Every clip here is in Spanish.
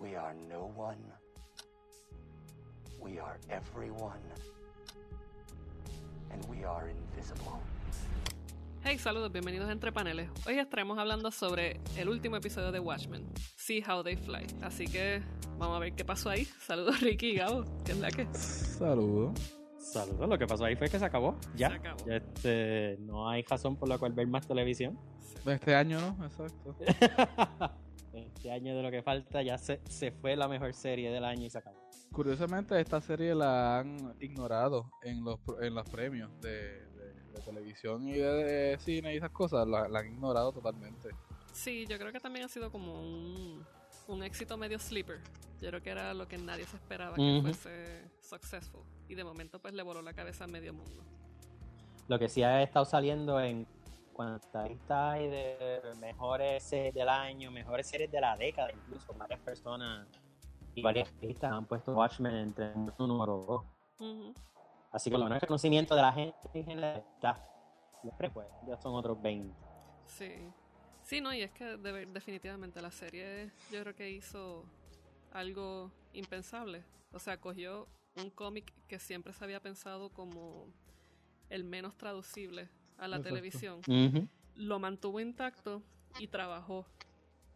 We are no one. We are everyone. And we are invisible. Hey, saludos, bienvenidos a Entre Paneles. Hoy estaremos hablando sobre el último episodio de Watchmen, See How They Fly. Así que vamos a ver qué pasó ahí. Saludos, Ricky y Gabo, que es la que. Saludos. Saludos, lo que pasó ahí fue que se acabó. Ya. Se acabó. Ya, Este, no hay razón por la cual ver más televisión. Este año, ¿no? Exacto. Este año de lo que falta ya se, se fue la mejor serie del año y se acabó. Curiosamente, esta serie la han ignorado en los, en los premios de, de- de televisión y de, de cine y esas cosas. La, la han ignorado totalmente. Sí, yo creo que también ha sido como un, un éxito medio sleeper. Yo creo que era lo que nadie se esperaba que Ujú. fuese successful. Y de momento pues le voló la cabeza a medio mundo. Lo que sí ha estado saliendo en cuantas hay de mejores series del año, mejores series de la década, incluso varias personas y varias listas han puesto Watchmen entre el número 2. Ujú. Así que lo menos el conocimiento de la gente en general está. Después, pues, ya son otros 20. Sí. Sí, no, y es que de- definitivamente la serie yo creo que hizo algo impensable. O sea, cogió un cómic que siempre se había pensado como el menos traducible a la Exacto. televisión, lo mantuvo intacto y trabajó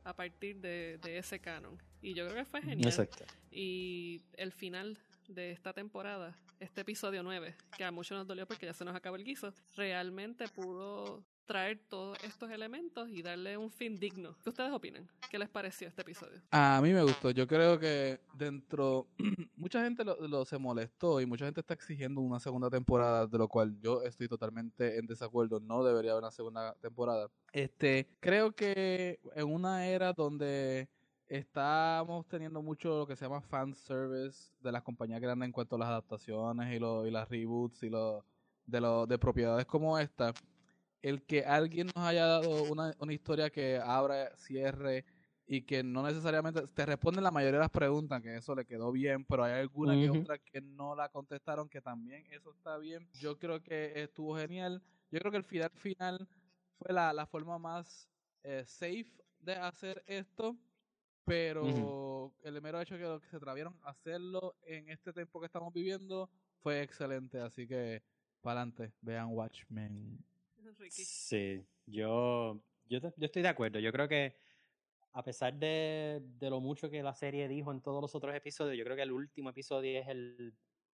a partir de, de ese canon. Y yo creo que fue genial. Exacto. Y el final de esta temporada, este episodio 9, que a muchos nos dolió porque ya se nos acabó el guiso, realmente pudo traer todos estos elementos y darle un fin digno. ¿Qué ustedes opinan? ¿Qué les pareció este episodio? A mí me gustó. Yo creo que dentro. mucha gente lo, lo se molestó y mucha gente está exigiendo una segunda temporada, de lo cual yo estoy totalmente en desacuerdo. No debería haber una segunda temporada. Este, creo que en una era donde estamos teniendo mucho lo que se llama fan service de las compañías grandes en cuanto a las adaptaciones y, lo, y las reboots y lo, de, lo, de propiedades como esta, el que alguien nos haya dado una, una historia que abra, cierre y que no necesariamente te responden la mayoría de las preguntas, que eso le quedó bien, pero hay alguna que Ujú. otra que no la contestaron, que también eso está bien. Yo creo que estuvo genial. Yo creo que el final final fue la, la forma más eh, safe de hacer esto, pero el mero hecho que, que se atrevieron a hacerlo en este tiempo que estamos viviendo fue excelente, así que para adelante, vean Watchmen. Ricky. Sí, yo, yo, yo estoy de acuerdo. Yo creo que a pesar de, de lo mucho que la serie dijo en todos los otros episodios, yo creo que el último episodio es el,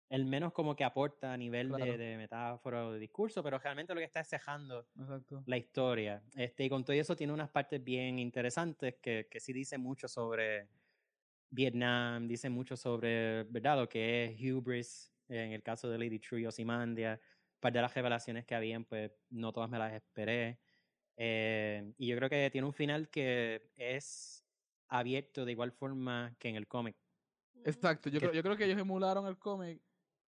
el menos como que aporta a nivel de, Claro. de metáfora o de discurso, pero realmente lo que está es cejando Exacto. la historia. Este, y con todo eso tiene unas partes bien interesantes que, que sí dicen mucho sobre Vietnam, dicen mucho sobre, ¿verdad? Lo que es hubris, en el caso de Lady True y Ozymandias. Parte de las revelaciones que habían, pues no todas me las esperé. Eh, y yo creo que tiene un final que es abierto de igual forma que en el cómic. Exacto, yo Que- creo, yo creo que ellos emularon el cómic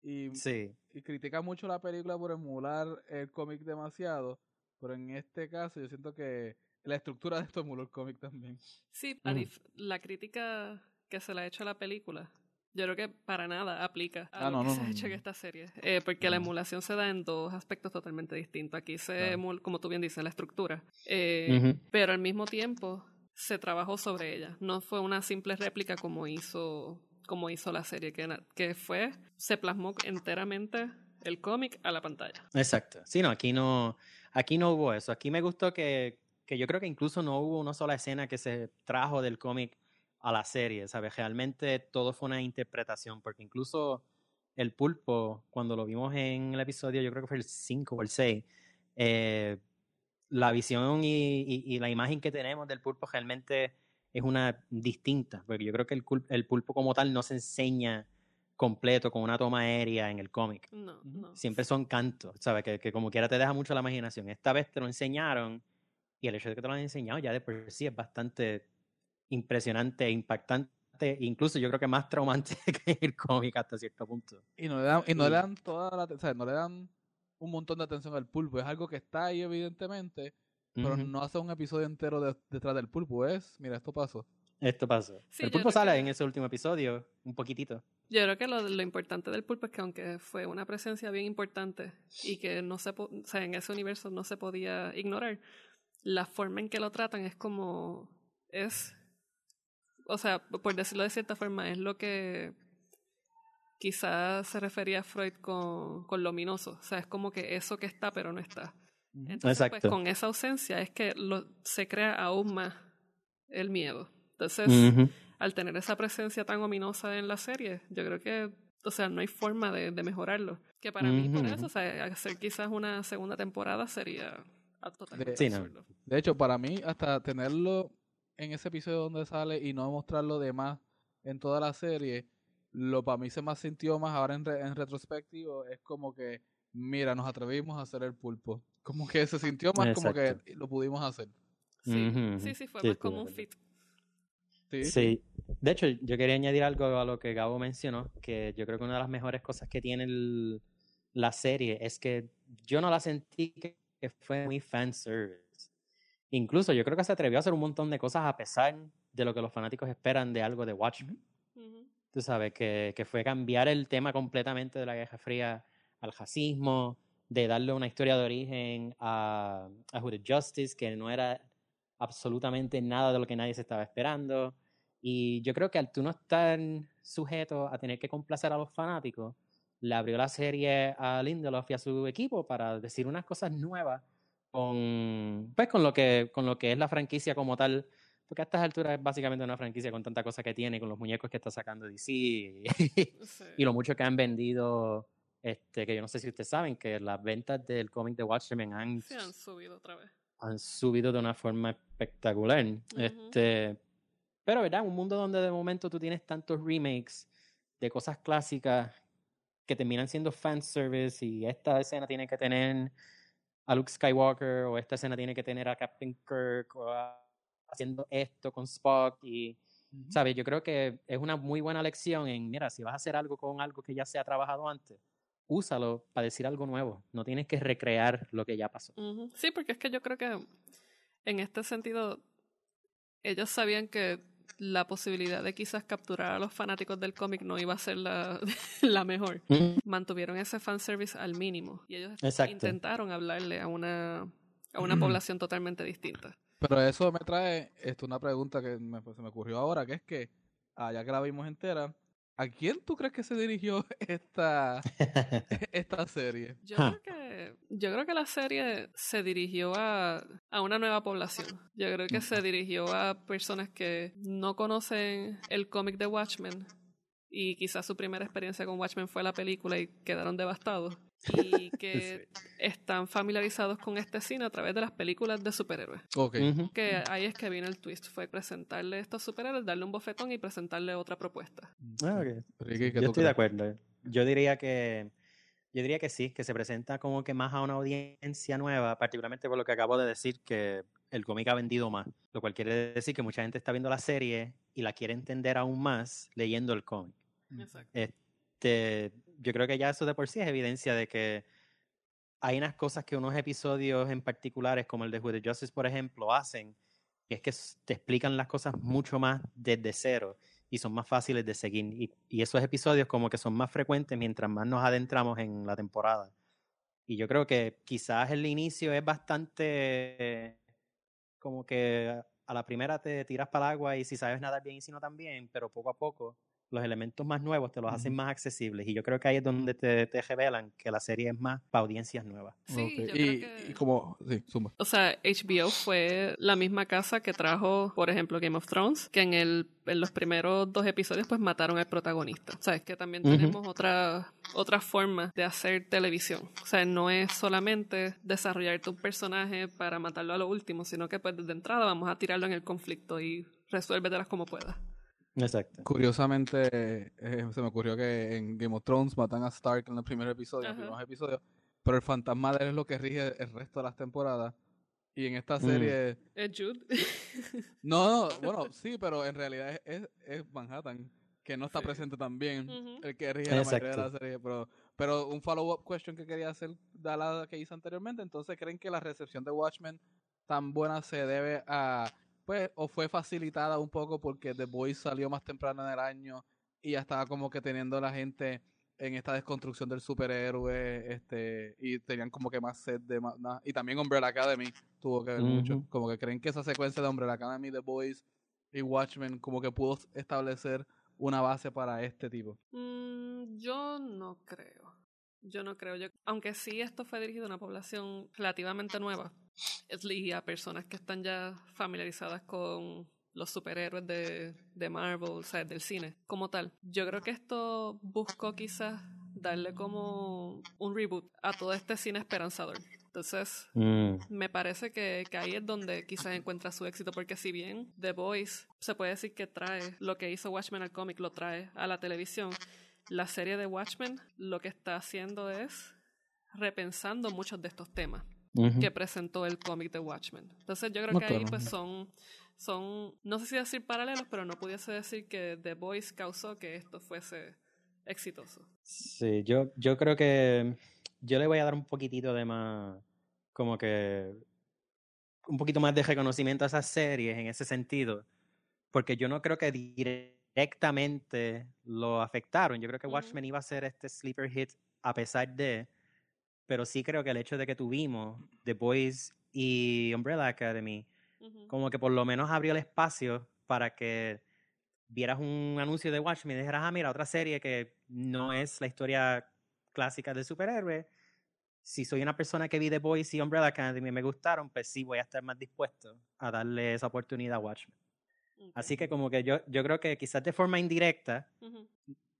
y, Sí, y critican mucho la película por emular el cómic demasiado, pero en este caso yo siento que la estructura de esto emuló el cómic también. Sí, dif- la crítica que se le ha hecho a la película, yo creo que para nada aplica a Ah, lo no, que no, se ha no, hecho en esta serie. Eh, porque la emulación se da en dos aspectos totalmente distintos. Aquí se Claro. emula, como tú bien dices, la estructura. Eh, Ujú. Pero al mismo tiempo se trabajó sobre ella. No fue una simple réplica como hizo, como hizo la serie, que, que fue, se plasmó enteramente el cómic a la pantalla. exacto. Sí, no, aquí no, aquí no hubo eso. Aquí me gustó que, que yo creo que incluso no hubo una sola escena que se trajo del cómic a la serie, ¿sabes? Realmente todo fue una interpretación, porque incluso el pulpo, cuando lo vimos en el episodio, yo creo que fue el 5 o el 6, eh, la visión y, y- y la imagen que tenemos del pulpo realmente es una distinta, porque yo creo que el, pulpo como tal no se enseña completo con una toma aérea en el cómic. No, Ujú. no. Siempre son cantos, ¿sabes? Que, que como quiera te deja mucho la imaginación. Esta vez te lo enseñaron y el hecho de que te lo han enseñado ya de por sí es bastante impresionante, e impactante, incluso yo creo que más traumante que el cómic hasta cierto punto. Y no le dan, y no Y- le dan toda la, o sea, no le dan un montón de atención al pulpo, es algo que está ahí evidentemente, pero Ujú. no hace un episodio entero de- detrás del pulpo, es, mira, esto pasó. Esto pasó. Sí, el pulpo sale que- en ese último episodio, un poquitito. Yo creo que lo, lo importante del pulpo es que aunque fue una presencia bien importante y que no se o sea, en ese universo no se podía ignorar, la forma en que lo tratan es como es o sea, por decirlo de cierta forma, es lo que quizás se refería Freud con, con luminoso. O sea, es como que eso que está, pero no está. Entonces, pues, Exacto. con esa ausencia es que lo, se crea aún más el miedo. Entonces, al tener esa presencia tan ominosa en la serie, yo creo que, o sea, no hay forma de, de mejorarlo. Que para mí, por eso, o sea, hacer quizás una segunda temporada sería Sí, no. absurdo. De hecho, para mí, hasta tenerlo en ese episodio donde sale y no mostrarlo de más en toda la serie, lo para mí se me sintió más ahora en, re- en retrospectivo, es como que, mira, nos atrevimos a hacer el pulpo. Como que se sintió más como que lo pudimos hacer. Sí, sí, sí, fue sí, más como un fit. Sí. Sí, de hecho, yo quería añadir algo a lo que Gabo mencionó, que yo creo que una de las mejores cosas que tiene el- la serie es que yo no la sentí que, que fue muy fanservice. Incluso yo creo que se atrevió a hacer un montón de cosas a pesar de lo que los fanáticos esperan de algo de Watchmen. Ujú. Tú sabes, que, que fue cambiar el tema completamente de la Guerra Fría al racismo, de darle una historia de origen a, a Hooded Justice, que no era absolutamente nada de lo que nadie se estaba esperando. Y yo creo que al tú no estar sujeto a tener que complacer a los fanáticos, le abrió la serie a Lindelof y a su equipo para decir unas cosas nuevas con, pues, con, lo que, con lo que es la franquicia como tal. Porque a estas alturas es básicamente una franquicia con tanta cosa que tiene, con los muñecos que está sacando DC y, Sí. y lo mucho que han vendido. Este, que yo no sé si ustedes saben que las ventas del cómic de Watchmen han, Sí, han subido otra vez. han subido de una forma espectacular. Este, pero, ¿verdad? Un mundo donde de momento tú tienes tantos remakes de cosas clásicas que terminan siendo fanservice y esta escena tiene que tener a Luke Skywalker o esta escena tiene que tener a Captain Kirk o a- haciendo esto con Spock y ¿sabes? Yo creo que es una muy buena lección en, mira, si vas a hacer algo con algo que ya se ha trabajado antes, úsalo para decir algo nuevo. No tienes que recrear lo que ya pasó. Sí, porque es que yo creo que en este sentido ellos sabían que la posibilidad de quizás capturar a los fanáticos del cómic no iba a ser la, la mejor. Mantuvieron ese fanservice al mínimo y ellos Exacto. intentaron hablarle a una, a una población totalmente distinta. Pero eso me trae esto, una pregunta que me- se me ocurrió ahora, que es que, ya que la vimos entera, ¿a quién tú crees que se dirigió esta, esta serie? Yo Ja. creo que yo creo que la serie se dirigió a, a una nueva población. Yo creo que se dirigió a personas que no conocen el cómic de Watchmen y quizás su primera experiencia con Watchmen fue la película y quedaron devastados y que están familiarizados con este cine a través de las películas de superhéroes. Que ahí es que vino el twist, fue presentarle estos superhéroes, darle un bofetón y presentarle otra propuesta. Ah, ok. Ricky, ¿qué Yo estoy de acuerdo. Yo diría que yo diría que sí, que se presenta como que más a una audiencia nueva, particularmente por lo que acabo de decir, que el cómic ha vendido más, lo cual quiere decir que mucha gente está viendo la serie y la quiere entender aún más leyendo el cómic. Exacto. Este, yo creo que ya eso de por sí es evidencia de que hay unas cosas que unos episodios en particulares, como el de Hooded Justice, por ejemplo, hacen, que es que te explican las cosas mucho más desde cero y son más fáciles de seguir. Y, y esos episodios como que son más frecuentes mientras más nos adentramos en la temporada. Y yo creo que quizás el inicio es bastante como que a la primera te tiras para el agua y si sabes nadar bien y si no también, pero poco a poco los elementos más nuevos te los hacen más accesibles. Y yo creo que ahí es donde te, te revelan que la serie es más para audiencias nuevas. Sí, yo y, creo que... y como, sí, suma. O sea, HBO fue la misma casa que trajo, por ejemplo, Game of Thrones, que en, el, en los primeros dos episodios pues mataron al protagonista. O sea, es que también tenemos otra, otra forma de hacer televisión. O sea, no es solamente desarrollarte un personaje para matarlo a lo último, sino que pues desde entrada vamos a tirarlo en el conflicto y resuélvetelas como puedas. Exacto. Curiosamente, eh, se me ocurrió que en Game of Thrones matan a Stark en el primer episodio, en los primeros episodios, pero el fantasma de él es lo que rige el resto de las temporadas. Y en esta Mm. serie, ¿Es Jude? no, no, bueno, sí, pero en realidad es, es, es Manhattan, que no está Sí. presente también, Ujú. el que rige la mayoría de la serie. Pero, pero un follow-up question que quería hacer, de la que hice anteriormente, entonces, ¿creen que la recepción de Watchmen tan buena se debe a, pues, o fue facilitada un poco porque The Boys salió más temprano en el año y ya estaba como que teniendo la gente en esta desconstrucción del superhéroe, este, y tenían como que más sed de más, y también Umbrella Academy tuvo que ver mucho, como que creen que esa secuencia de Umbrella Academy, The Boys, y Watchmen como que pudo establecer una base para este tipo. Mm, yo no creo. Yo no creo. Yo, aunque sí esto fue dirigido a una población relativamente nueva, y a personas que están ya familiarizadas con los superhéroes de, de Marvel, o sea, del cine como tal. Yo creo que esto buscó quizás darle como un reboot a todo este cine esperanzador. Entonces, Mm. me parece que, que ahí es donde quizás encuentra su éxito, porque si bien The Voice se puede decir que trae lo que hizo Watchmen al cómic, lo trae a la televisión, la serie de Watchmen lo que está haciendo es repensando muchos de estos temas Que presentó el cómic de Watchmen. Entonces yo creo No, que ahí pues son, son, no sé si decir paralelos, pero no pudiese decir que The Voice causó que esto fuese exitoso. Sí, yo, yo creo que yo le voy a dar un poquitito de más, como que, un poquito más de reconocimiento a esas series en ese sentido, porque yo no creo que directamente lo afectaron. Yo creo que. Watchmen iba a ser este sleeper hit a pesar de, pero sí creo que el hecho de que tuvimos The Boys y Umbrella Academy, Ujú. como que por lo menos abrió el espacio para que vieras un anuncio de Watchmen y dijeras, ah, mira, otra serie que no es la historia clásica del superhéroe. Si soy una persona que vi The Boys y Umbrella Academy y me gustaron, pues sí voy a estar más dispuesto a darle esa oportunidad a Watchmen. Así que como que yo, yo creo que quizás de forma indirecta.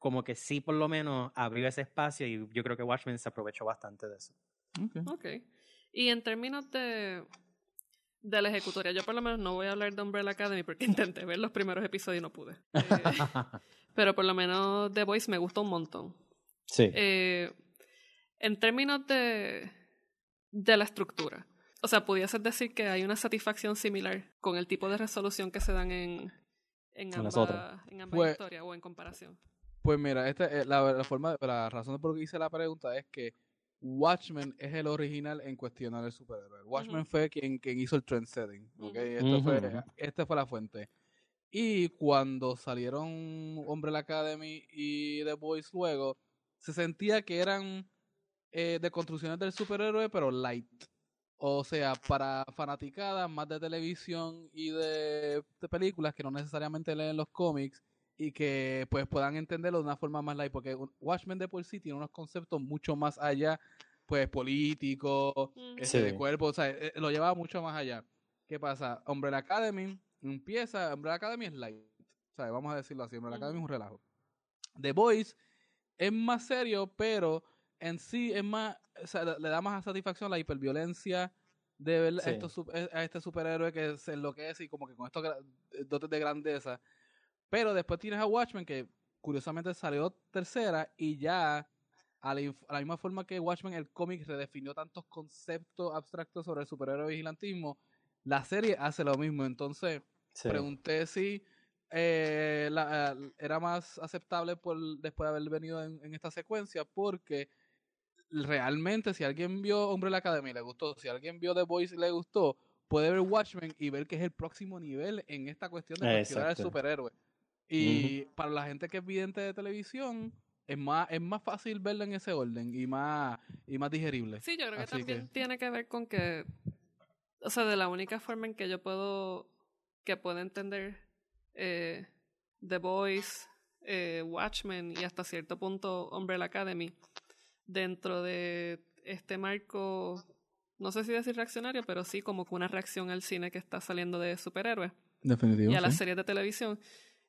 Como que sí por lo menos abrió ese espacio y yo creo que Watchmen se aprovechó bastante de eso. Ok. Ok. Y en términos de, de la ejecutoria, yo por lo menos no voy a hablar de Umbrella Academy porque intenté ver los primeros episodios y no pude. Eh, pero por lo menos The Voice me gustó un montón. sí. Eh, en términos de, de la estructura, o sea, pudieses decir que hay una satisfacción similar con el tipo de resolución que se dan en, en, ambas, en ambas Pues- historias o en comparación. Pues mira, este, eh, la, la forma, la razón por la que hice la pregunta es que Watchmen es el original en cuestionar el superhéroe. Watchmen fue quien, quien hizo el trend setting. ¿ok? Ujú. Esto fue, Ujú. esta fue la fuente. Y cuando salieron Umbrella Academy y The Boys luego, se sentía que eran eh, de construcciones del superhéroe, pero light. O sea, para fanaticadas más de televisión y de, de películas que no necesariamente leen los cómics y que pues puedan entenderlo de una forma más light, porque un- Watchmen de por sí tiene unos conceptos mucho más allá, pues políticos, este, de cuerpo, o sea, eh, lo lleva mucho más allá. ¿Qué pasa? Umbrella Academy empieza, Umbrella Academy es light, o sea, vamos a decirlo así, Umbrella Academy es un relajo. The Boys es más serio, pero en sí es más, o sea, le, da más satisfacción la hiperviolencia de ver a, Sí. estos eh, a este superhéroe que se enloquece y como que con estos eh, dotes de grandeza. Pero después tienes a Watchmen que curiosamente salió tercera y ya a la, a la misma forma que Watchmen, el cómic redefinió tantos conceptos abstractos sobre el superhéroe vigilantismo, la serie hace lo mismo. Entonces, sí. pregunté si eh, la- eh, era más aceptable por después de haber venido en, en esta secuencia, porque realmente si alguien vio Umbrella Academy y le gustó, si alguien vio The Voice y le gustó, puede ver Watchmen y ver que es el próximo nivel en esta cuestión de cuestionar al superhéroe. Y para la gente que es vidente de televisión, es más, es más fácil verlo en ese orden y más, y más digerible. Sí, yo creo que Así también que- tiene que ver con que, o sea, de la única forma en que yo puedo, que puedo entender eh, The Voice, eh, Watchmen y hasta cierto punto Umbrella Academy, dentro de este marco, no sé si decir reaccionario, pero sí como que una reacción al cine que está saliendo de superhéroes Definitivo. y a las series de televisión,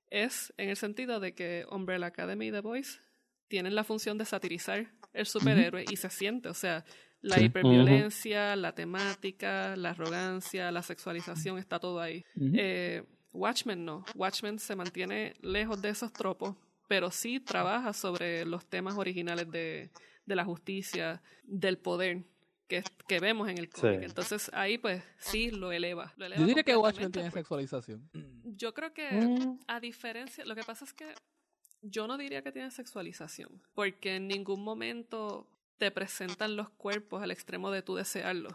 es en el sentido de que Umbrella Academy y The Voice tienen la función de satirizar el superhéroe y se siente, o sea, la Sí. hiperviolencia, la temática, la arrogancia, la sexualización, está todo ahí. Eh, Watchmen no, Watchmen se mantiene lejos de esos tropos, pero sí trabaja sobre los temas originales de, de la justicia, del poder. Que, que vemos en el cómic. Sí. Entonces ahí pues sí lo eleva. lo eleva Yo diría que Watchmen tiene porque- sexualización. Yo creo que, Mm, a diferencia, lo que pasa es que yo no diría que tiene sexualización, porque en ningún momento te presentan los cuerpos al extremo de tú desearlo.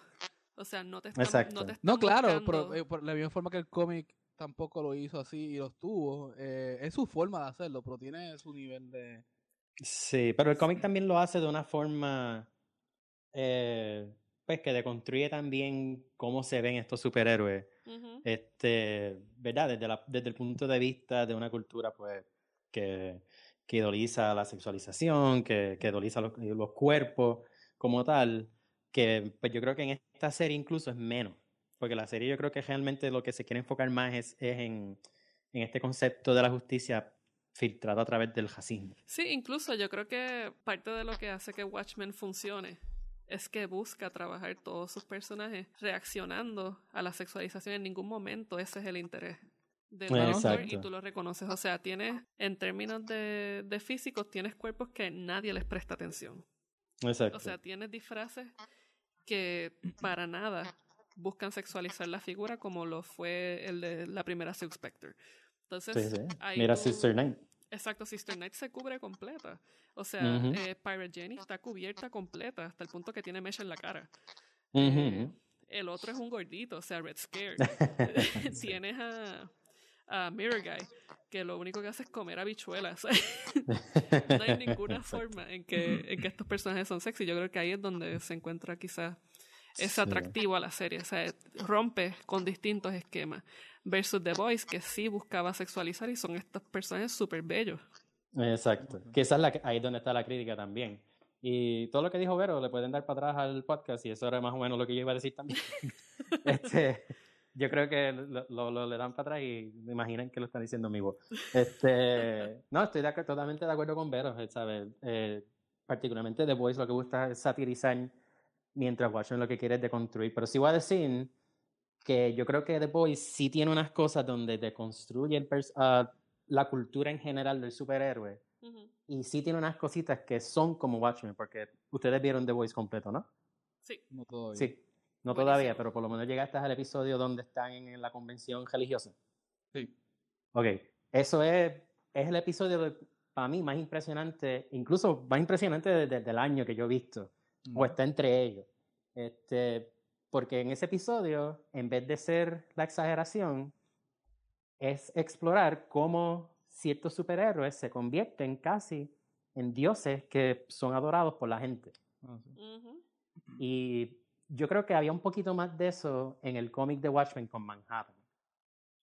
O sea, no te están, Exacto. no te están No, claro, buscando- pero eh, por la misma forma que el cómic tampoco lo hizo así y los tuvo. eh, es su forma de hacerlo, pero tiene su nivel de. Sí, pero el cómic también lo hace de una forma, eh, pues que deconstruye también cómo se ven estos superhéroes. Este, ¿verdad? Desde, la- desde el punto de vista de una cultura, pues, que, que idoliza la sexualización, que, que idoliza los, los cuerpos como tal, que pues yo creo que en esta serie incluso es menos, porque la serie yo creo que realmente lo que se quiere enfocar más es, es en, en este concepto de la justicia filtrado a través del racismo. Sí, incluso yo creo que parte de lo que hace que Watchmen funcione es que busca trabajar todos sus personajes reaccionando a la sexualización. En ningún momento ese es el interés del autor y Exacto. tú lo reconoces. O sea, tienes, en términos de, de físicos, tienes cuerpos que nadie les presta atención. Exacto. O sea, tienes disfraces que para nada buscan sexualizar la figura como lo fue el de la primera Silk Spectre. Entonces, Sí, sí. ahí Mira tú- Sister Night. Exacto, Sister Night se cubre completa. O sea, eh, Pirate Jenny está cubierta completa hasta el punto que tiene mecha en la cara. Eh, el otro es un gordito, o sea, Red Scare. Tienes a, a Mirror Guy, que lo único que hace es comer habichuelas. no hay ninguna forma en que, en que estos personajes son sexy. Yo creo que ahí es donde se encuentra quizás es Sí. atractivo a la serie. O sea, rompe con distintos esquemas. Versus The Boys, que sí buscaba sexualizar y son estos personajes súper bellos. Exacto. Que esa es la, ahí donde está la crítica también. Y todo lo que dijo Vero le pueden dar para atrás al podcast y eso era más o menos lo que yo iba a decir también. este, yo creo que lo, lo- lo le dan para atrás y me imaginan que lo están diciendo en mi voz. Este, no, estoy de totalmente de acuerdo con Vero, eh, ¿sabes? Eh, particularmente The Voice lo que gusta es satirizar mientras Watchmen lo que quiere es deconstruir. Pero sí voy a decir que yo creo que The Boys sí tiene unas cosas donde deconstruye el ah, la cultura en general del superhéroe Ujú. y sí tiene unas cositas que son como Watchmen, porque ustedes vieron The Voice completo, ¿no? Sí. No todavía. Sí, no Buenísimo. todavía, pero por lo menos llegaste al episodio donde están en, la convención religiosa. Sí. Ok, eso es, es el episodio para mí más impresionante, incluso más impresionante desde del año que yo he visto, o está entre ellos. Este, porque en ese episodio, en vez de ser la exageración, es explorar cómo ciertos superhéroes se convierten casi en dioses que son adorados por la gente. Ah, sí. Y yo creo que había un poquito más de eso en el cómic de Watchmen con Manhattan.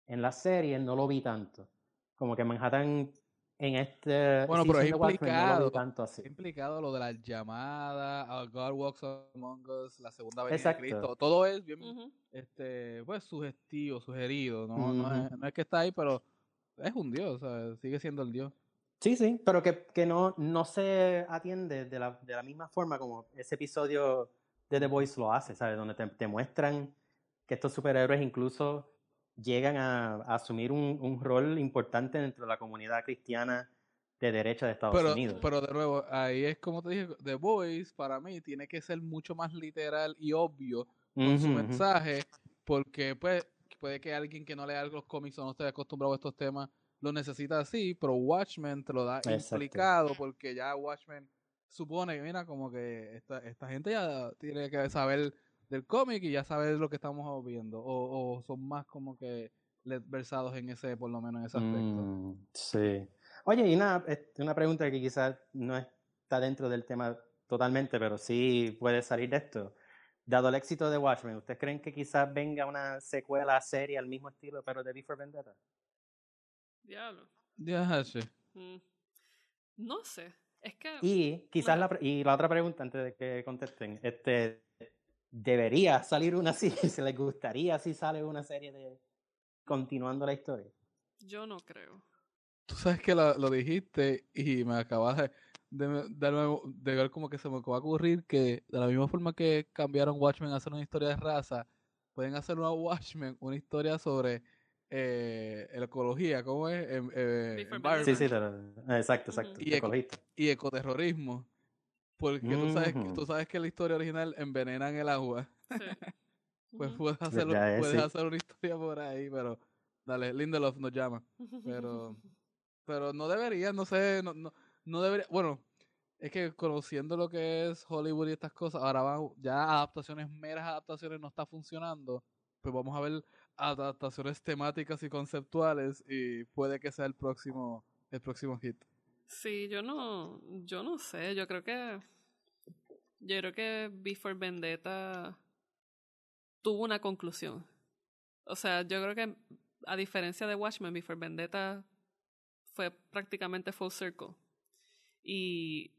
En la serie no lo vi tanto. Como que Manhattan en este Bueno, pero es no implicado. tanto así. Implicado lo de las llamadas, a God Walks Among Us, la segunda Exacto. de Cristo. Todo es bien, este, pues, sugestivo, sugerido. ¿no? No, Ujú. es, no es que está ahí, pero es un dios, ¿sabes? sigue siendo el dios. Sí, sí, pero que, que no, no se atiende de la, de la misma forma como ese episodio de The Voice lo hace, ¿sabes? Donde te, te muestran que estos superhéroes incluso llegan a, a asumir un, un rol importante dentro de la comunidad cristiana de derecha de Estados Pero, Unidos. pero de nuevo, ahí es como te dije, The Voice para mí tiene que ser mucho más literal y obvio con su mensaje, porque pues puede que alguien que no lea los cómics o no esté acostumbrado a estos temas lo necesita así, pero Watchmen te lo da Exacto. implicado porque ya Watchmen supone que, mira, como que esta, esta gente ya tiene que saber del cómic y ya sabe lo que estamos viendo, o, o son más como que versados en ese, por lo menos en ese aspecto. Mm, sí. Oye, y una, este, una pregunta que quizás no está dentro del tema totalmente, pero sí puede salir de esto. Dado el éxito de Watchmen, ¿ustedes creen que quizás venga una secuela serie al mismo estilo, pero de V for Vendetta? Diablo. Ya, sí. Mm. No sé. Es que. Y quizás la, y la otra pregunta antes de que contesten, este, ¿debería salir una así? ¿Se les gustaría si sale una serie de continuando la historia? Yo no creo. Tú sabes que lo, lo dijiste y me acabas de, de, de nuevo- de ver como que se me acaba de ocurrir que de la misma forma que cambiaron Watchmen a hacer una historia de raza, pueden hacer una Watchmen, una historia sobre eh, ecología, ¿cómo es? Em- eh, environment Sí, sí, exacto, exacto. Eco- y ecoterrorismo. Porque tú sabes, tú sabes que en la historia original envenenan el agua. Sí. Pues puedes hacer, Ya es, puedes sí. hacer una historia por ahí, pero dale, Lindelof nos llama. pero- pero no debería, no sé, no, no, no debería, bueno, es que conociendo lo que es Hollywood y estas cosas, ahora van, ya adaptaciones, meras adaptaciones no está funcionando, pues vamos a ver adaptaciones temáticas y conceptuales y puede que sea el próximo, el próximo hit. Sí, yo no, yo no sé, yo creo que, yo creo que Before Vendetta tuvo una conclusión. O sea, yo creo que a diferencia de Watchmen, Before Vendetta fue prácticamente full circle. Y,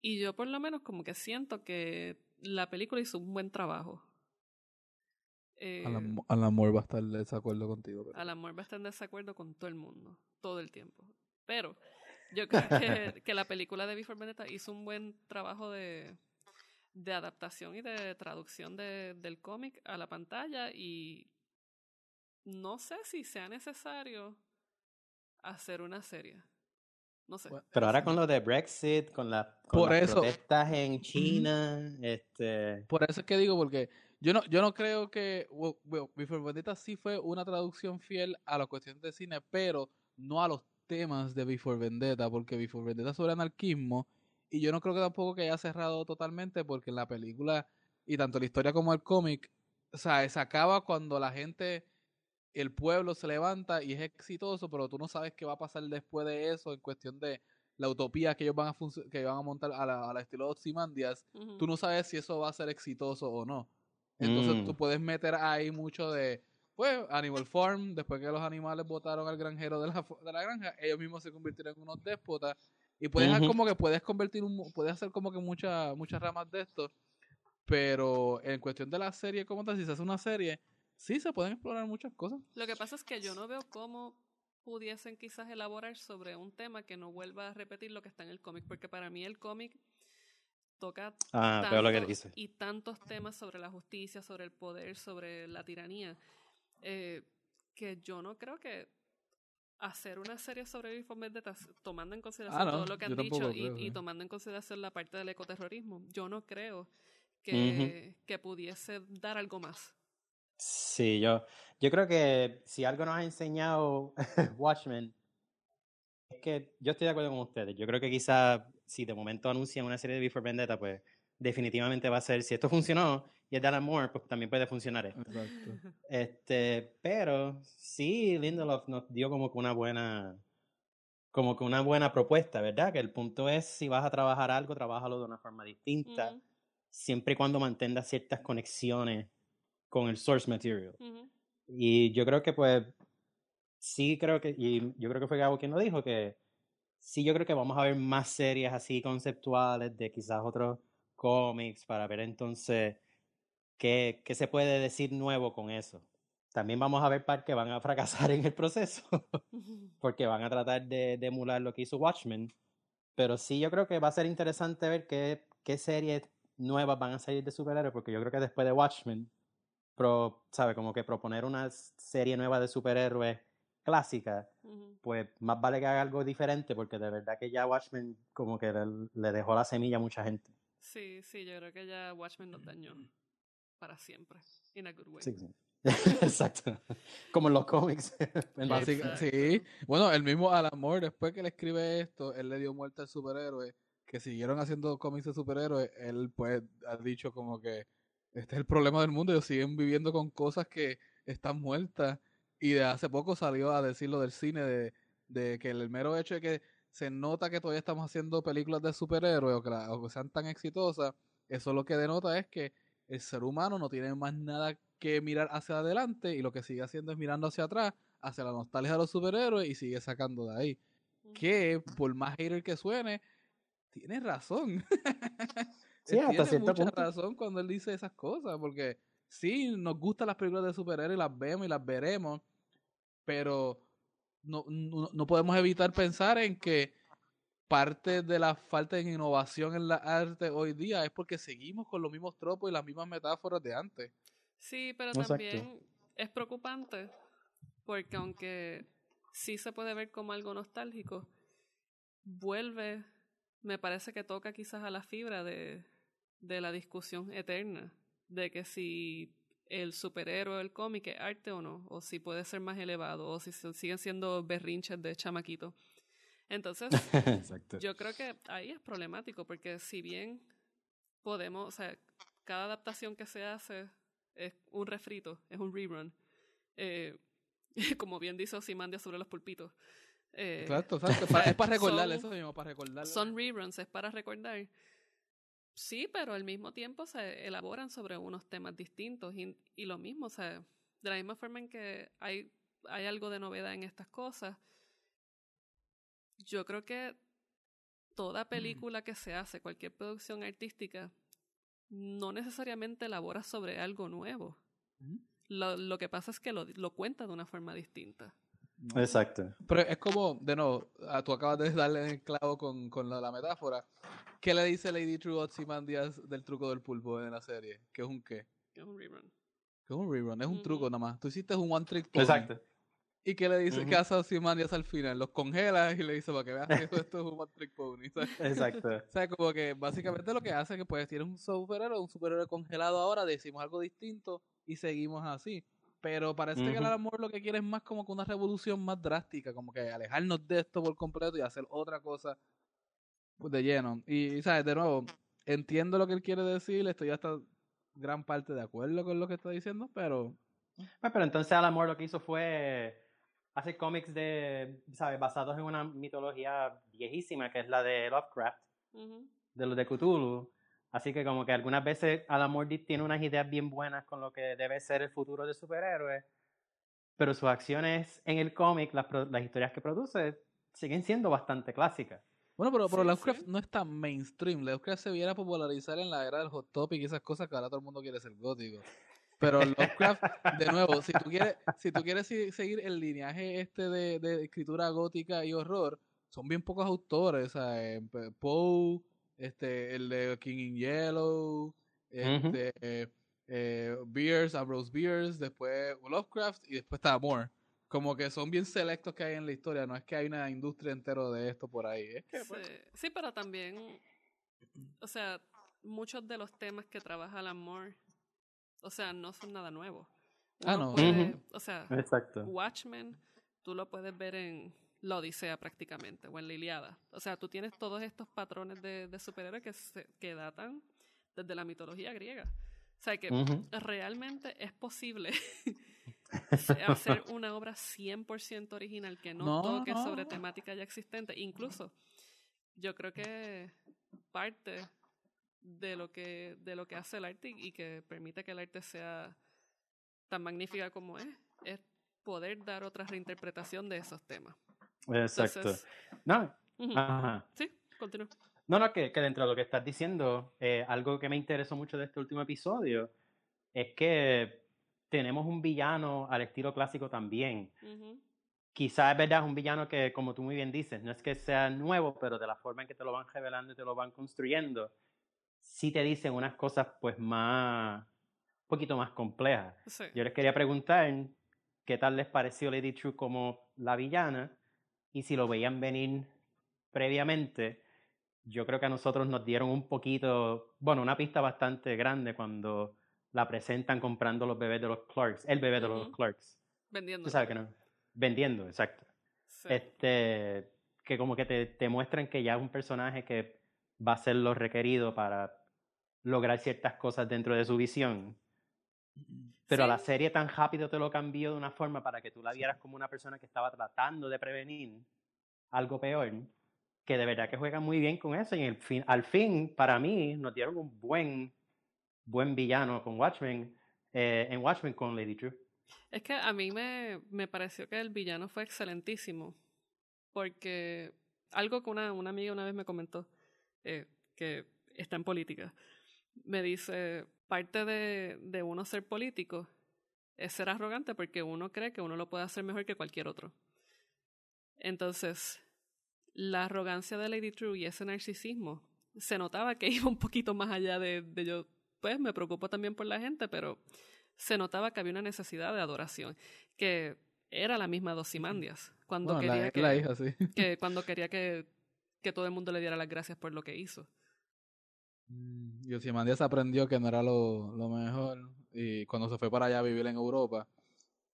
y yo por lo menos como que siento que la película hizo un buen trabajo. Eh, Alan, Alan Moore va a estar en desacuerdo contigo. Pero... Alan Moore va a estar en desacuerdo con todo el mundo, todo el tiempo. Pero yo creo que, que la película de Before Vendetta hizo un buen trabajo de, de adaptación y de traducción de, del cómic a la pantalla y no sé si sea necesario hacer una serie. No sé. Pero ahora con lo de Brexit, con, la, con Por las eso. protestas en China, este... Por eso es que digo, porque yo no, yo no creo que well, well, Before Vendetta sí fue una traducción fiel a la cuestión de cine, pero no a los temas de Before Vendetta, porque Before Vendetta es sobre anarquismo, y yo no creo que tampoco que haya cerrado totalmente, porque en la película, y tanto la historia como el cómic, o sea, se acaba cuando la gente, el pueblo se levanta y es exitoso, pero tú no sabes qué va a pasar después de eso en cuestión de la utopía que ellos van a, que van a montar a la, a la estilo Ozymandias, Ujú. tú no sabes si eso va a ser exitoso o no. Entonces Mm. tú puedes meter ahí mucho de, pues, Animal Farm, después que los animales votaron al granjero de la, de la granja, ellos mismos se convirtieron en unos déspotas. Y puedes hacer como que puedes convertir, un, puedes hacer como que muchas muchas ramas de esto. Pero en cuestión de la serie como tal, si se hace una serie, sí se pueden explorar muchas cosas. Lo que pasa es que yo no veo cómo pudiesen quizás elaborar sobre un tema que no vuelva a repetir lo que está en el cómic, porque para mí el cómic toca Ah, veo lo que tantos dice. y tantos temas sobre la justicia, sobre el poder, sobre la tiranía, eh, que yo no creo que hacer una serie sobre Before Vendetta, tomando en consideración Ah, no, todo lo que han dicho y, creo, y tomando en consideración la parte del ecoterrorismo, yo no creo que, que pudiese dar algo más. Sí, yo, yo creo que si algo nos ha enseñado Watchmen, es que yo estoy de acuerdo con ustedes. Yo creo que quizá si de momento anuncian una serie de Before Vendetta, pues definitivamente va a ser, si esto funcionó y es de Alan Moore, pues también puede funcionar esto. Exacto. Este, pero sí, Lindelof nos dio como que una buena, como que una buena propuesta, ¿verdad? Que el punto es si vas a trabajar algo, trabájalo de una forma distinta, Ujú, siempre y cuando mantengas ciertas conexiones con el source material. ujú. Y yo creo que pues sí creo que, y yo creo que fue Gabo quien lo dijo, que sí yo creo que vamos a ver más series así conceptuales de quizás otros cómics para ver entonces qué, qué se puede decir nuevo con eso. También vamos a ver par que van a fracasar en el proceso, porque van a tratar de, de emular lo que hizo Watchmen. Pero sí yo creo que va a ser interesante ver qué, qué series nuevas van a salir de superhéroes, porque yo creo que después de Watchmen, pro, ¿sabe? Como que proponer una serie nueva de superhéroes clásica, pues más vale que haga algo diferente, porque de verdad que ya Watchmen como que le, le dejó la semilla a mucha gente. Sí, sí, yo creo que ya Watchmen nos dañó para siempre. In a good way. Sí, sí. Exacto. Como en los cómics. Básica- sí. Bueno, el mismo Alan Moore, después que le escribe esto, él le dio muerte al superhéroe, que siguieron haciendo cómics de superhéroes, él pues ha dicho como que este es el problema del mundo, ellos siguen viviendo con cosas que están muertas. Y de hace poco salió a decir lo del cine, de, de que el mero hecho de que se nota que todavía estamos haciendo películas de superhéroes o que, la- o que sean tan exitosas, eso lo que denota es que el ser humano no tiene más nada que mirar hacia adelante y lo que sigue haciendo es mirando hacia atrás, hacia la nostalgia de los superhéroes y sigue sacando de ahí. Que por más hater que suene, tiene razón. Sí, Él hasta tiene cierto mucha punto. razón cuando él dice esas cosas, porque sí, nos gustan las películas de superhéroes, las vemos y las veremos, pero no, no, no podemos evitar pensar en que parte de la falta de innovación en la arte hoy día es porque seguimos con los mismos tropos y las mismas metáforas de antes. Sí, pero Exacto. también es preocupante porque aunque sí se puede ver como algo nostálgico, vuelve, me parece que toca quizás a la fibra de, de la discusión eterna, de que si el superhéroe, el cómic es arte o no, o si puede ser más elevado, o si se- siguen siendo berrinches de chamaquito. Entonces, yo creo que ahí es problemático, porque si bien podemos, o sea, cada adaptación que se hace es un refrito, es un rerun. Eh, como bien dice Osimandia sobre los pulpitos. Eh, Exacto, exacto. Es para, es para recordar eso mismo, para recordar. son reruns, es para recordar. Sí, pero al mismo tiempo se elaboran sobre unos temas distintos y, y lo mismo, o sea, de la misma forma en que hay, hay algo de novedad en estas cosas, yo creo que toda película que se hace, cualquier producción artística, no necesariamente elabora sobre algo nuevo. Lo, lo que pasa es que lo, lo cuenta de una forma distinta. Exacto. Pero es como, de nuevo, ah, tú acabas de darle el clavo con, con la, la metáfora. ¿Qué le dice Lady True Ozymandias del truco del pulpo en la serie? ¿Qué es un qué? Es un rerun. Que es un rerun, es un truco nada más. Tú hiciste un one trick pony. Exacto. ¿Y qué le dice? Ujú. ¿Qué hace Ozymandias al final? Los congela y le dice para que veas que esto, esto es un one trick pony. ¿sabes? Exacto. O sea, como que básicamente lo que hace es que pues tienes un superhéroe, un superhéroe congelado ahora, decimos algo distinto y seguimos así. Pero parece que el amor lo que quiere es más como que una revolución más drástica, como que alejarnos de esto por completo y hacer otra cosa pues, de lleno. Y, ¿sabes? De nuevo, entiendo lo que él quiere decir, estoy hasta gran parte de acuerdo con lo que está diciendo, pero Pues, pero entonces Alan Moore lo que hizo fue hacer cómics de, ¿sabes? Basados en una mitología viejísima que es la de Lovecraft, Ujú. de los de Cthulhu. Así que como que algunas veces Alan Moore tiene unas ideas bien buenas con lo que debe ser el futuro de superhéroes, pero sus acciones en el cómic, las, las historias que produce, siguen siendo bastante clásicas. Bueno, pero, pero Sí, Lovecraft sí. no es tan mainstream. Lovecraft se viene a popularizar en la era del hot topic y esas cosas que ahora todo el mundo quiere ser gótico. Pero Lovecraft, de nuevo, si tú quieres, si tú quieres seguir el lineaje este de, de escritura gótica y horror, son bien pocos autores. eh, P- Poe, este, el de King in Yellow, este, eh, eh, Beers, Ambrose Beers, después Lovecraft y después está Moore. Como que son bien selectos que hay en la historia, no es que hay una industria entera de esto por ahí. Sí. sí, pero también, o sea, muchos de los temas que trabaja Alan Moore, o sea, no son nada nuevo. Ah, no. puede-. O sea, Exacto. Watchmen, tú lo puedes ver en la Odisea prácticamente, o en la Iliada. O sea, tú tienes todos estos patrones de, de superhéroes que, se- que datan desde la mitología griega. O sea, que realmente es posible hacer una obra 100% original que no, No, toque no. sobre temática ya existente. Incluso, yo creo que parte de lo que, de lo que hace el arte y que permite que el arte sea tan magnífica como es, es poder dar otra reinterpretación de esos temas. Exacto. Entonces, No, ajá. sí, continúa. No, no, que, que dentro de lo que estás diciendo, eh, algo que me interesó mucho de este último episodio es que tenemos un villano al estilo clásico también. Quizás es verdad, es un villano que, como tú muy bien dices, no es que sea nuevo, pero de la forma en que te lo van revelando y te lo van construyendo, sí te dicen unas cosas pues más, un poquito más complejas. Sí. Yo les quería preguntar qué tal les pareció Lady True como la villana y si lo veían venir previamente. Yo creo que a nosotros nos dieron un poquito, bueno, una pista bastante grande cuando la presentan comprando los bebés de los Clarks, el bebé de los. Clarks. Vendiendo. Tú sabes que no. Vendiendo, exacto. Sí. Este, que como que te, te muestran que ya es un personaje que va a hacer lo requerido para lograr ciertas cosas dentro de su visión. Pero Sí. la serie tan rápido te lo cambió de una forma para que tú la vieras como una persona que estaba tratando de prevenir algo peor, que de verdad que juega muy bien con eso. Y el fin, al fin, para mí, nos dieron un buen, buen villano con Watchmen, eh, en Watchmen con Lady True. Es que a mí me, me pareció que el villano fue excelentísimo. Porque algo que una, una amiga una vez me comentó, eh, que está en política, me dice, parte de, de uno ser político es ser arrogante porque uno cree que uno lo puede hacer mejor que cualquier otro. Entonces, la arrogancia de Lady True y ese narcisismo se notaba que iba un poquito más allá de, de yo, pues me preocupo también por la gente, pero se notaba que había una necesidad de adoración, que era la misma Dosimandias, cuando Bueno, quería la, que, la hija, sí. que cuando quería que, que todo el mundo le diera las gracias por lo que hizo. Mm, Y Ozymandias aprendió que no era lo, lo mejor y cuando se fue para allá a vivir en Europa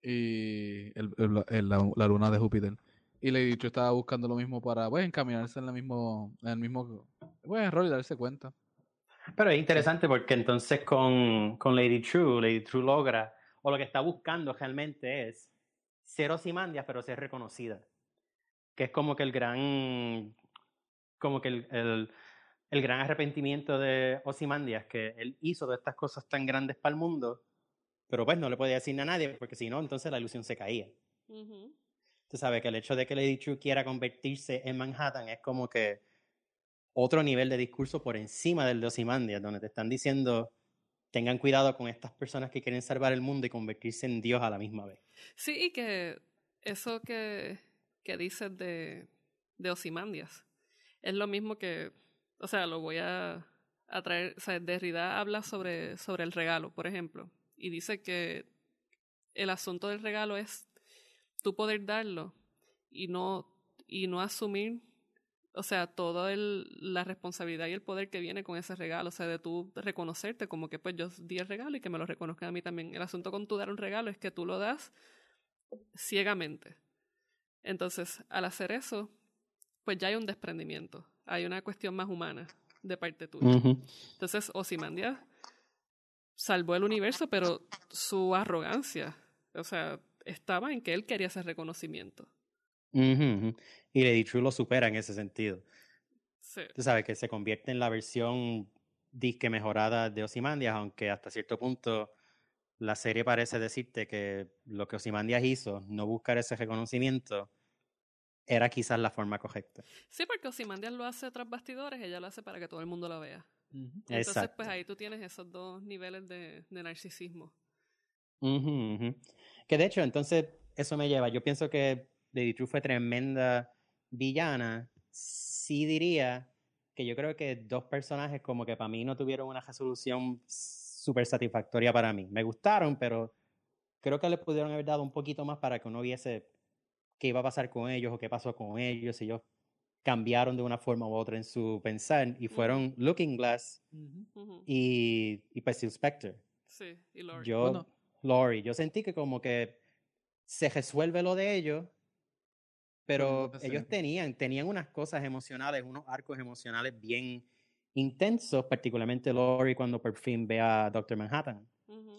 y el- el- el- la, la luna de Júpiter y Lady True estaba buscando lo mismo para pues encaminarse en el mismo en el mismo pues, error y darse cuenta. Pero es interesante porque entonces con, con Lady True, Lady True logra, o lo que está buscando realmente es ser Ozymandias, pero ser reconocida. Que es como que el gran, como que el, el, el gran arrepentimiento de Ozymandias, que él hizo de estas cosas tan grandes para el mundo, pero pues no le podía decir a nadie, porque si no, entonces la ilusión se caía. Tú sabes que el hecho de que Lady True quiera convertirse en Manhattan es como que otro nivel de discurso por encima del de Ozymandias, donde te están diciendo tengan cuidado con estas personas que quieren salvar el mundo y convertirse en Dios a la misma vez. Sí, y que eso que, que dices de, de Ozymandias es lo mismo que, o sea, lo voy a, a traer, o sea, Derrida habla sobre, sobre el regalo, por ejemplo, y dice que el asunto del regalo es tú poder darlo y no, y no asumir, o sea, toda el, la responsabilidad y el poder que viene con ese regalo, o sea, de tú reconocerte como que pues yo di el regalo y que me lo reconozcan a mí también. El asunto con tú dar un regalo es que tú lo das ciegamente. Entonces, al hacer eso, pues ya hay un desprendimiento, hay una cuestión más humana de parte tuya. Entonces, Ozymandias salvó el universo, pero su arrogancia, o sea, estaba en que él quería ese reconocimiento. Ujú, ujú. Y Lady True lo supera en ese sentido. Sí. Tú sabes que se convierte en la versión disque mejorada de Ozymandias, aunque hasta cierto punto la serie parece decirte que lo que Ozymandias hizo, no buscar ese reconocimiento, era quizás la forma correcta. Sí, porque Ozymandias lo hace tras bastidores, ella lo hace para que todo el mundo lo vea. Ujú. Entonces, Exacto. pues ahí tú tienes esos dos niveles de, de narcisismo. Que de hecho, entonces, eso me lleva. Yo pienso que Lady True fue tremenda villana. Sí diría que yo creo que dos personajes como que para mí no tuvieron una resolución súper satisfactoria para mí. Me gustaron, pero creo que le pudieron haber dado un poquito más para que uno viese qué iba a pasar con ellos o qué pasó con ellos, si ellos cambiaron de una forma u otra en su pensar y fueron Looking Glass Ujú. Ujú. y, y pues Spector. Sí, y Lord. Yo, Bueno. Lori, yo sentí que como que se resuelve lo de ellos, pero no ellos tenían, tenían unas cosas emocionales, unos arcos emocionales bien intensos, particularmente Lori cuando por fin ve a Doctor Manhattan. Ujú.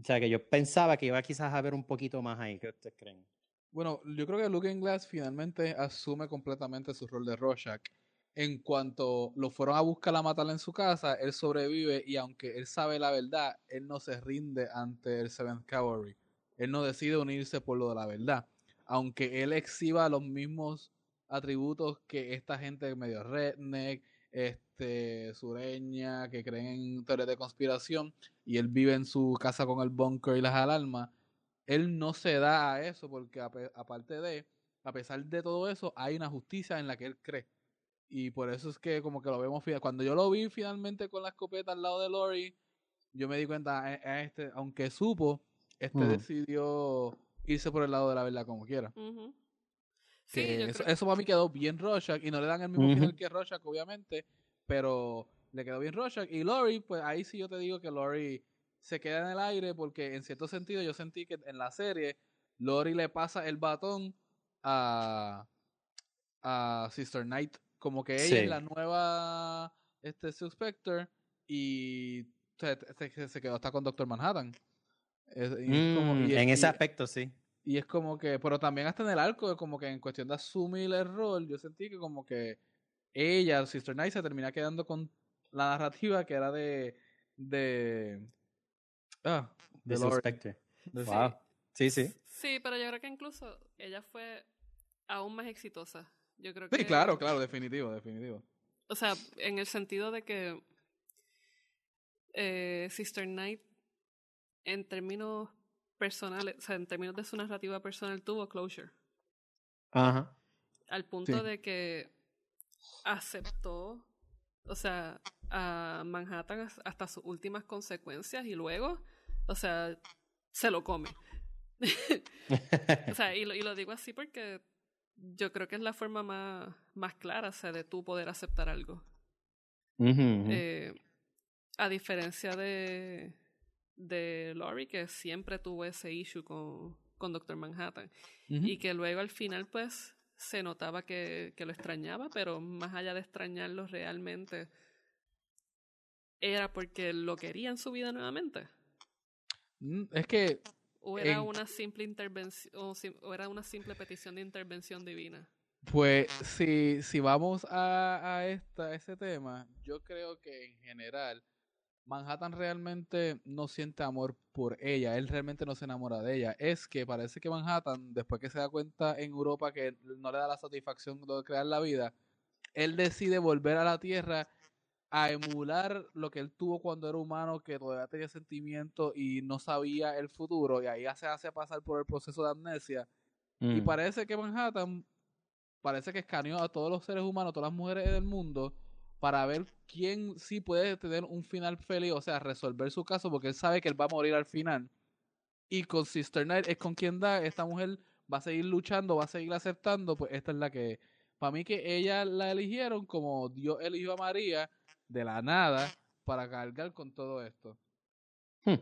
O sea que yo pensaba que iba quizás a haber un poquito más ahí, ¿qué ustedes creen? Bueno, yo creo que Looking Glass finalmente asume completamente su rol de Rorschach. En cuanto lo fueron a buscar a matarla en su casa, él sobrevive y aunque él sabe la verdad, él no se rinde ante el Seventh Cavalry. Él no decide unirse por lo de la verdad. Aunque él exhiba los mismos atributos que esta gente medio redneck, este, sureña, que creen en teorías de conspiración, y él vive en su casa con el bunker y las alarmas, él no se da a eso porque aparte de, a pesar de todo eso, hay una justicia en la que él cree. Y por eso es que como que lo vemos final. Cuando yo lo vi finalmente con la escopeta al lado de Lori, yo me di cuenta, "Eh, eh, este, aunque supo, este Mm. decidió irse por el lado de la verdad como quiera. Sí, eso, creo- eso para mí quedó bien Rorschach y no le dan el mismo final que Rorschach, obviamente, pero le quedó bien Rorschach. Y Lori, pues ahí sí yo te digo que Lori se queda en el aire porque en cierto sentido yo sentí que en la serie Lori le pasa el batón a, a Sister Knight, como que ella Sí. es la nueva este Spectre y se, se- se quedó hasta con Doctor Manhattan. Es- y es como- Mm, en y- ese aspecto, sí. y es como que, pero también hasta en el arco, como que en cuestión de asumir el rol, yo sentí que como que ella, Sister Night, se termina quedando con la narrativa que era de. de. Ah, De. De- Wow. Sí, sí. Sí, pero yo creo que incluso ella fue aún más exitosa. Yo creo que. Sí, claro, claro, definitivo, definitivo. O sea, en el sentido de que eh, Sister Knight, en términos personales, o sea, en términos de su narrativa personal, tuvo closure. Ajá. Al punto Sí. de que aceptó, o sea, a Manhattan has- hasta sus últimas consecuencias y luego, o sea, se lo come. O sea, y lo, y lo digo así porque yo creo que es la forma más, más clara, o sea, de tú poder aceptar algo. Eh, a diferencia de, de Laurie, que siempre tuvo ese issue con, con Doctor Manhattan. Y que luego al final, pues, se notaba que, que lo extrañaba, pero más allá de extrañarlo realmente, era porque lo quería en su vida nuevamente. Mm, Es que O era En- una simple intervención, o, sim- o era una simple petición de intervención divina. Pues si, si vamos a, a esta, ese tema, yo creo que en general Manhattan realmente no siente amor por ella, él realmente no se enamora de ella. Es que parece que Manhattan, después que se da cuenta en Europa que no le da la satisfacción de crear la vida, él decide volver a la Tierra a emular lo que él tuvo cuando era humano, que todavía tenía sentimientos y no sabía el futuro, y ahí se hace pasar por el proceso de amnesia. Y Mm. parece que Manhattan parece que escaneó a todos los seres humanos, todas las mujeres del mundo, para ver quién sí puede tener un final feliz, o sea, resolver su caso, porque él sabe que él va a morir al final. Y con Sister Night es con quien da, esta mujer va a seguir luchando, va a seguir aceptando, pues esta es la que, para mí que ella la eligieron como Dios eligió a María de la nada para cargar con todo esto. Hmm.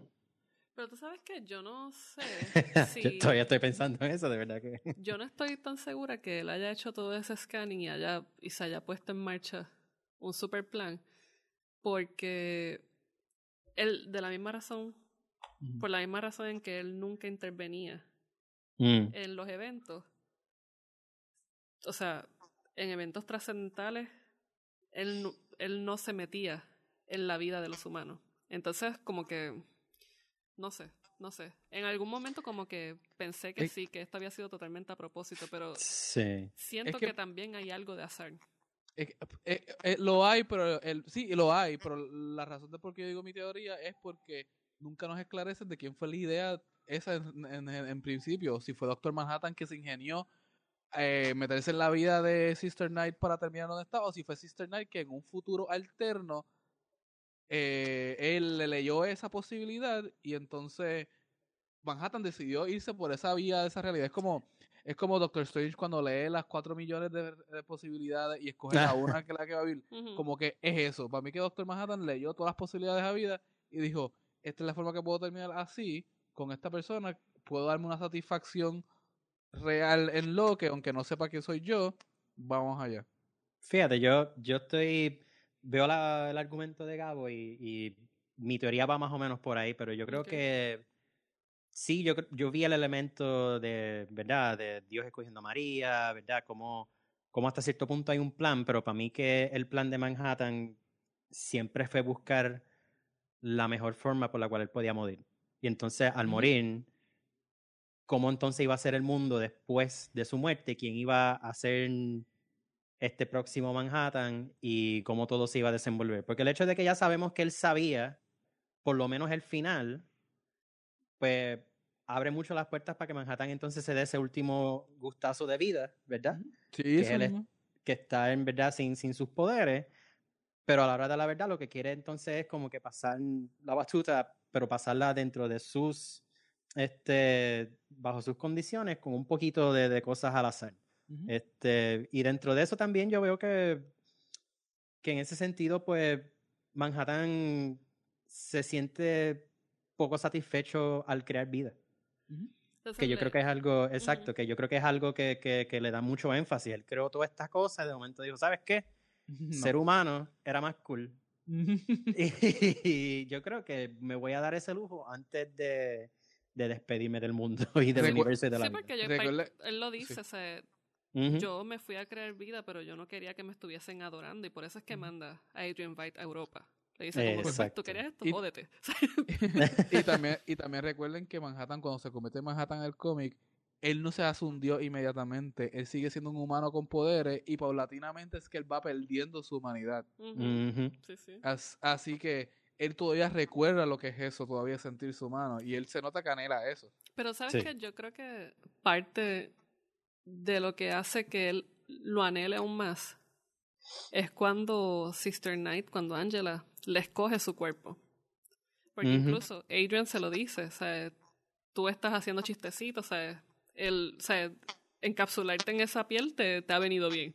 Pero tú sabes que yo no sé Yo si... todavía estoy pensando en eso, de verdad que. Yo no estoy tan segura que él haya hecho todo ese scanning y, haya, y se haya puesto en marcha un super plan, porque él, de la misma razón, por la misma razón en que él nunca intervenía Mm. en los eventos, o sea, en eventos trascendentales, él, él no se metía en la vida de los humanos. Entonces, como que, no sé, no sé. En algún momento como que pensé que Es- sí, que esto había sido totalmente a propósito, pero Sí. siento que- que... también hay algo de azar. Eh, eh, lo hay, pero el, sí, lo hay, pero la razón de por qué yo digo mi teoría es porque nunca nos esclarecen de quién fue la idea esa en- en principio, si fue Doctor Manhattan que se ingenió eh, meterse en la vida de Sister Knight para terminar donde estaba, o si fue Sister Knight que en un futuro alterno eh, él le leyó esa posibilidad y entonces Manhattan decidió irse por esa vía de esa realidad. Es como, es como Doctor Strange cuando lee las cuatro millones de, de posibilidades y escoge la una que la que va a vivir. Como que es eso. Para mí que Doctor Manhattan leyó todas las posibilidades de la vida y dijo, esta es la forma que puedo terminar así, con esta persona, puedo darme una satisfacción real en lo que, aunque no sepa quién soy yo, vamos allá. Fíjate, yo, yo estoy. Veo la- el argumento de Gabo y, y mi teoría va más o menos por ahí, pero yo creo que sí, yo, yo vi el elemento de, ¿verdad? De Dios escogiendo a María, ¿verdad? Como, como hasta cierto punto hay un plan, pero para mí que el plan de Manhattan siempre fue buscar la mejor forma por la cual él podía morir. Y entonces al morir, ¿cómo entonces iba a ser el mundo después de su muerte? ¿Quién iba a ser este próximo Manhattan y cómo todo se iba a desenvolver? Porque el hecho de que ya sabemos que él sabía, por lo menos el final, pues abre mucho las puertas para que Manhattan entonces se dé ese último gustazo de vida, ¿verdad? Sí, él es- que está en verdad sin, sin sus poderes, pero a la hora de la verdad lo que quiere entonces es como que pasar la batuta, pero pasarla dentro de sus, este, bajo sus condiciones, con un poquito de, de cosas al azar. Este, y dentro de eso también yo veo que, que en ese sentido, pues, Manhattan se siente poco satisfecho al crear vida. Entonces, Que yo creo que es algo, exacto, Ujú. que yo creo que es algo que, que, que le da mucho énfasis. Él creó todas estas cosas y de momento dijo, ¿sabes qué? Ser humano era más cool. Y yo creo que me voy a dar ese lujo antes de, de despedirme del mundo y del Recu- universo y de la Sí, vida. porque yo, él lo dice, sí. o sea, Ujú. yo me fui a crear vida, pero yo no quería que me estuviesen adorando y por eso es que manda a Adrian Veidt a Europa. Le dice como, pues, Exacto. tú querías esto, Y- jódete. y también y también recuerden que Manhattan cuando se convierte en Manhattan en el cómic él no se hace un dios inmediatamente él sigue siendo un humano con poderes y paulatinamente es que él va perdiendo su humanidad. Sí, sí. As- así que él todavía recuerda lo que es eso todavía sentirse humano y él se nota que anhela eso Pero sabes Sí. que yo creo que parte de lo que hace que él lo anhele aún más es cuando Sister Knight, cuando Angela le escoge su cuerpo. Porque incluso Adrian se lo dice, o sea, tú estás haciendo chistecitos, o sea, el, o sea, encapsularte en esa piel te, te ha venido bien.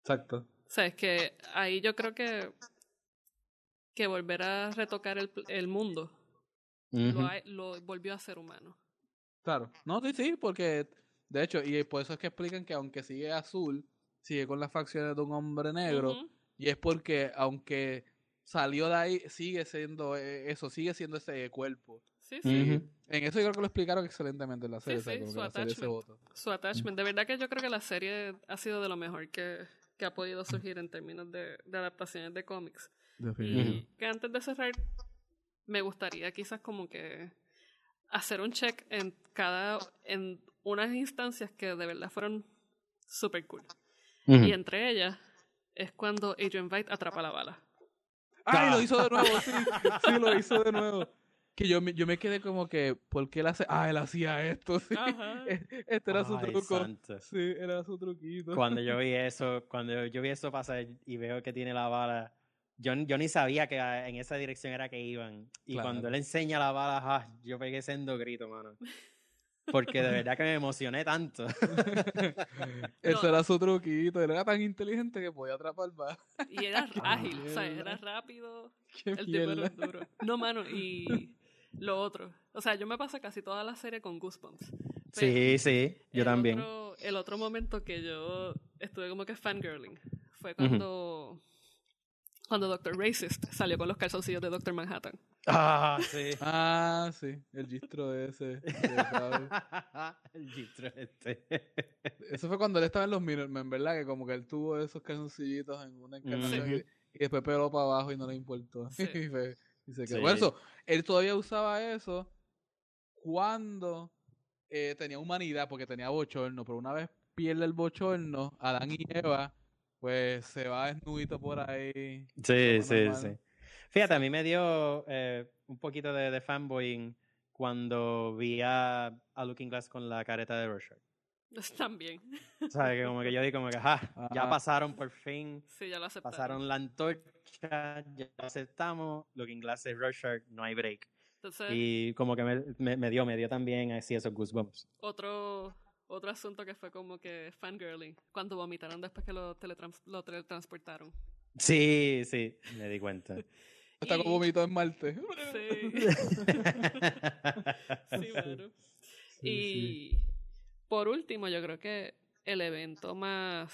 exacto O sea, es que ahí yo creo que que volver a retocar el, el mundo Ujú. lo, ha- lo volvió a ser humano. claro no sí sí porque de hecho y por eso es que explican que aunque sigue azul sigue con las facciones de un hombre negro. Y es porque, aunque salió de ahí, sigue siendo eh, eso, sigue siendo ese cuerpo. Sí, sí. En eso yo creo que lo explicaron excelentemente en la serie. Sí, su attachment. Su attachment. De verdad que yo creo que la serie ha sido de lo mejor que, que ha podido surgir en términos de, de adaptaciones de cómics. Definitivo. Y que antes de cerrar, me gustaría quizás como que hacer un check en cada, en unas instancias que de verdad fueron super cool. Y entre ellas es cuando Adrian Veidt atrapa la bala. ¡Ay, lo hizo de nuevo! Sí, sí, lo hizo de nuevo. Que yo me, yo me quedé como que, ¿por qué él hace? Ah, él hacía esto, sí. Ajá. Este era su truco. santo. Sí, era su truquito. Cuando yo vi eso, cuando yo vi eso pasar y veo que tiene la bala, yo, yo ni sabía que en esa dirección era que iban. Y Claro. cuando él enseña la bala, ah, yo pegué sendo grito, mano. Porque de verdad que me emocioné tanto. Eso No. era su truquito. Él era tan inteligente que podía atrapar balas. Y era ágil, o sea, mierda. era rápido. ¡Qué El tipo era mierda! duro. No, mano, y lo otro. O sea, yo me pasé casi toda la serie con Goosebumps. Pero Sí, sí, yo el también. otro- el otro momento que yo estuve como que fangirling fue cuando, cuando Dr. Racist salió con los calzoncillos de Dr. Manhattan. Ah, sí. Ah, sí. El gistro ese. El gistro este. Eso fue cuando él estaba en los Minutemen, ¿verdad? Que como que él tuvo esos calzoncillitos en una encarnación Ujú. y, y después peló para abajo y no le importó. Sí. y, fue- y se quedó. Sí. Por eso, él todavía usaba eso cuando eh, tenía humanidad, porque tenía bochorno, pero una vez pierde el bochorno, Adán y Eva, pues se va desnudito por ahí. Sí, sí, normal. sí. Fíjate, a mí me dio eh, un poquito de, de fanboying cuando vi a, a Looking Glass con la careta de Rorschach. También. ¿Sabes? Que como que yo di como que, ah, ya pasaron por fin, Sí, ya lo aceptaron. pasaron la antorcha, ya lo aceptamos, Looking Glass es Rorschach, no hay break. Entonces, Y como que me, me, me dio, me dio también así esos goosebumps. otro, otro asunto que fue como que fangirling, cuando vomitaron después que lo, teletrans- lo teletransportaron. Sí, sí, me di cuenta. Está Y- como vomito en Marte. Sí. Sí. Sí, y por último, yo creo que el evento más,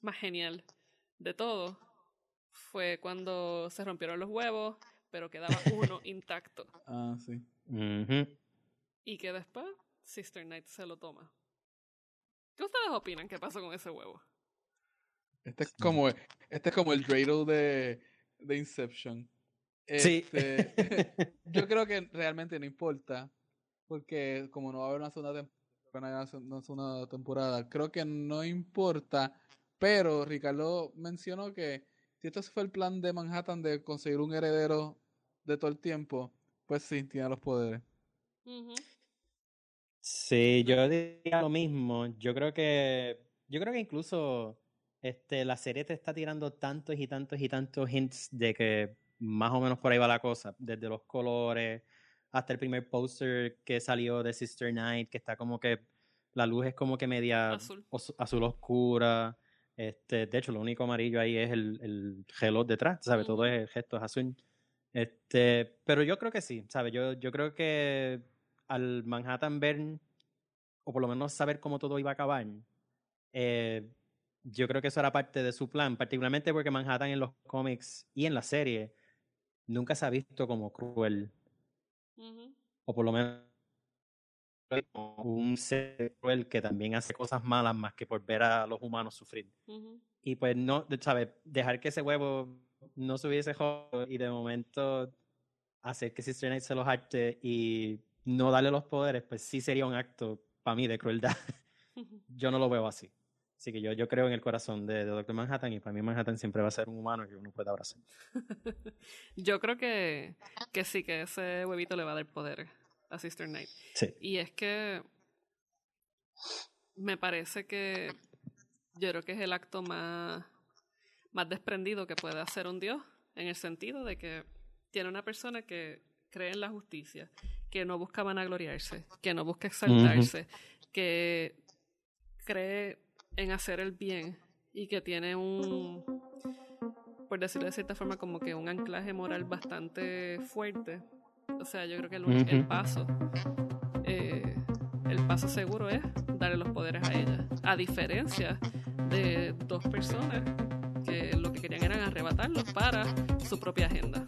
más genial de todo fue cuando se rompieron los huevos, pero quedaba uno intacto. Ah, sí. Y que después Sister Knight se lo toma. ¿Qué ustedes opinan que pasó con ese huevo? Este es como, este es como el Dreidel de, de Inception. Sí. Este, yo creo que realmente no importa, porque como no va a haber una segunda temporada, una segunda temporada, creo que no importa, pero Ricardo mencionó que si esto fue el plan de Manhattan de conseguir un heredero de todo el tiempo, pues sí, tiene los poderes. Ujú. Sí, yo diría lo mismo. Yo creo que, yo creo que incluso este, la serie te está tirando tantos y tantos y tantos hints de que más o menos por ahí va la cosa, desde los colores hasta el primer póster que salió de Sister Night, que está como que la luz es como que media Azul. azul oscura. Este, de hecho, lo único amarillo ahí es el, el reloj detrás, ¿sabes? Todo es el gesto es azul. Este, pero yo creo que sí, ¿sabes? Yo, yo creo que al Manhattan ver, o por lo menos saber cómo todo iba a acabar, eh, yo creo que eso era parte de su plan, particularmente porque Manhattan en los cómics y en la serie nunca se ha visto como cruel, o por lo menos un ser cruel que también hace cosas malas más que por ver a los humanos sufrir. Y pues no, ¿sabes? Dejar que ese huevo no se hubiese y de momento hacer que Sister se los arte y no darle los poderes, pues sí sería un acto para mí de crueldad. yo no lo veo así. Así que yo, yo creo en el corazón de, de Doctor Manhattan y para mí Manhattan siempre va a ser un humano que uno puede abrazar. Yo creo que, que sí, que ese huevito le va a dar poder a Sister Knight. Sí. Y es que me parece que yo creo que es el acto más, más desprendido que puede hacer un dios, en el sentido de que tiene una persona que cree en la justicia, que no busca vanagloriarse, que no busca exaltarse, que cree en hacer el bien y que tiene un, por decirlo de cierta forma, como que un anclaje moral bastante fuerte. O sea, yo creo que el, Ujú. paso, eh, el paso seguro es darle los poderes a ella. A diferencia de dos personas que lo que querían era arrebatarlos para su propia agenda.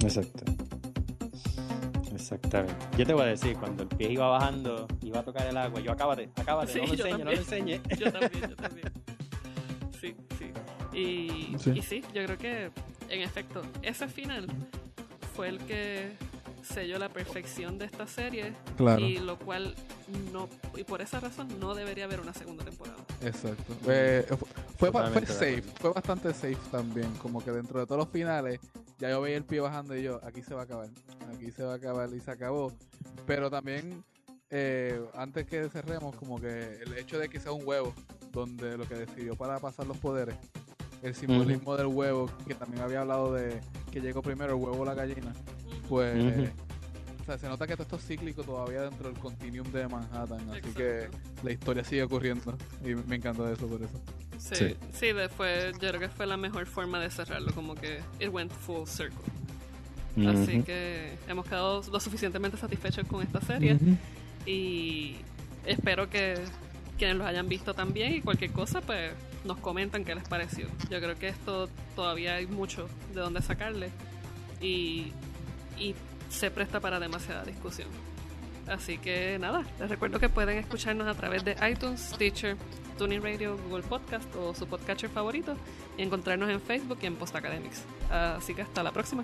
Exacto. Exactamente. Yo te voy a decir, cuando el pie iba bajando, iba a tocar el agua, yo acábate, acábate, Sí, no me yo enseñes, no me también. enseñes. Yo también, yo también. Sí, sí. Y Sí. y sí, yo creo que en efecto, ese final fue el que selló la perfección de esta serie Claro. y lo cual no y por esa razón no debería haber una segunda temporada. Exacto. Eh, fu- fue, fue safe, fue bastante safe también. Como que dentro de todos los finales, ya yo veía el pie bajando y yo, aquí se va a acabar. Aquí se va a acabar y se acabó. Pero también, eh, antes que cerremos, como que el hecho de que sea un huevo, donde lo que decidió para pasar los poderes, el simbolismo del huevo, que también había hablado de que llegó primero el huevo o la gallina, pues. O sea, se nota que todo esto es cíclico todavía dentro del continuum de Manhattan, así Exacto. que la historia sigue ocurriendo y me encanta eso por eso. Sí, Sí. sí, fue, yo creo que fue la mejor forma de cerrarlo, como que it went full circle. Así que hemos quedado lo suficientemente satisfechos con esta serie Ujú. y espero que quienes los hayan visto también y cualquier cosa pues nos comentan qué les pareció. Yo creo que esto todavía hay mucho de dónde sacarle y, y se presta para demasiada discusión. Así que nada, les recuerdo que pueden escucharnos a través de iTunes, Stitcher, Tuning Radio, Google Podcast o su podcatcher favorito y encontrarnos en Facebook y en Post Academics. Así que hasta la próxima.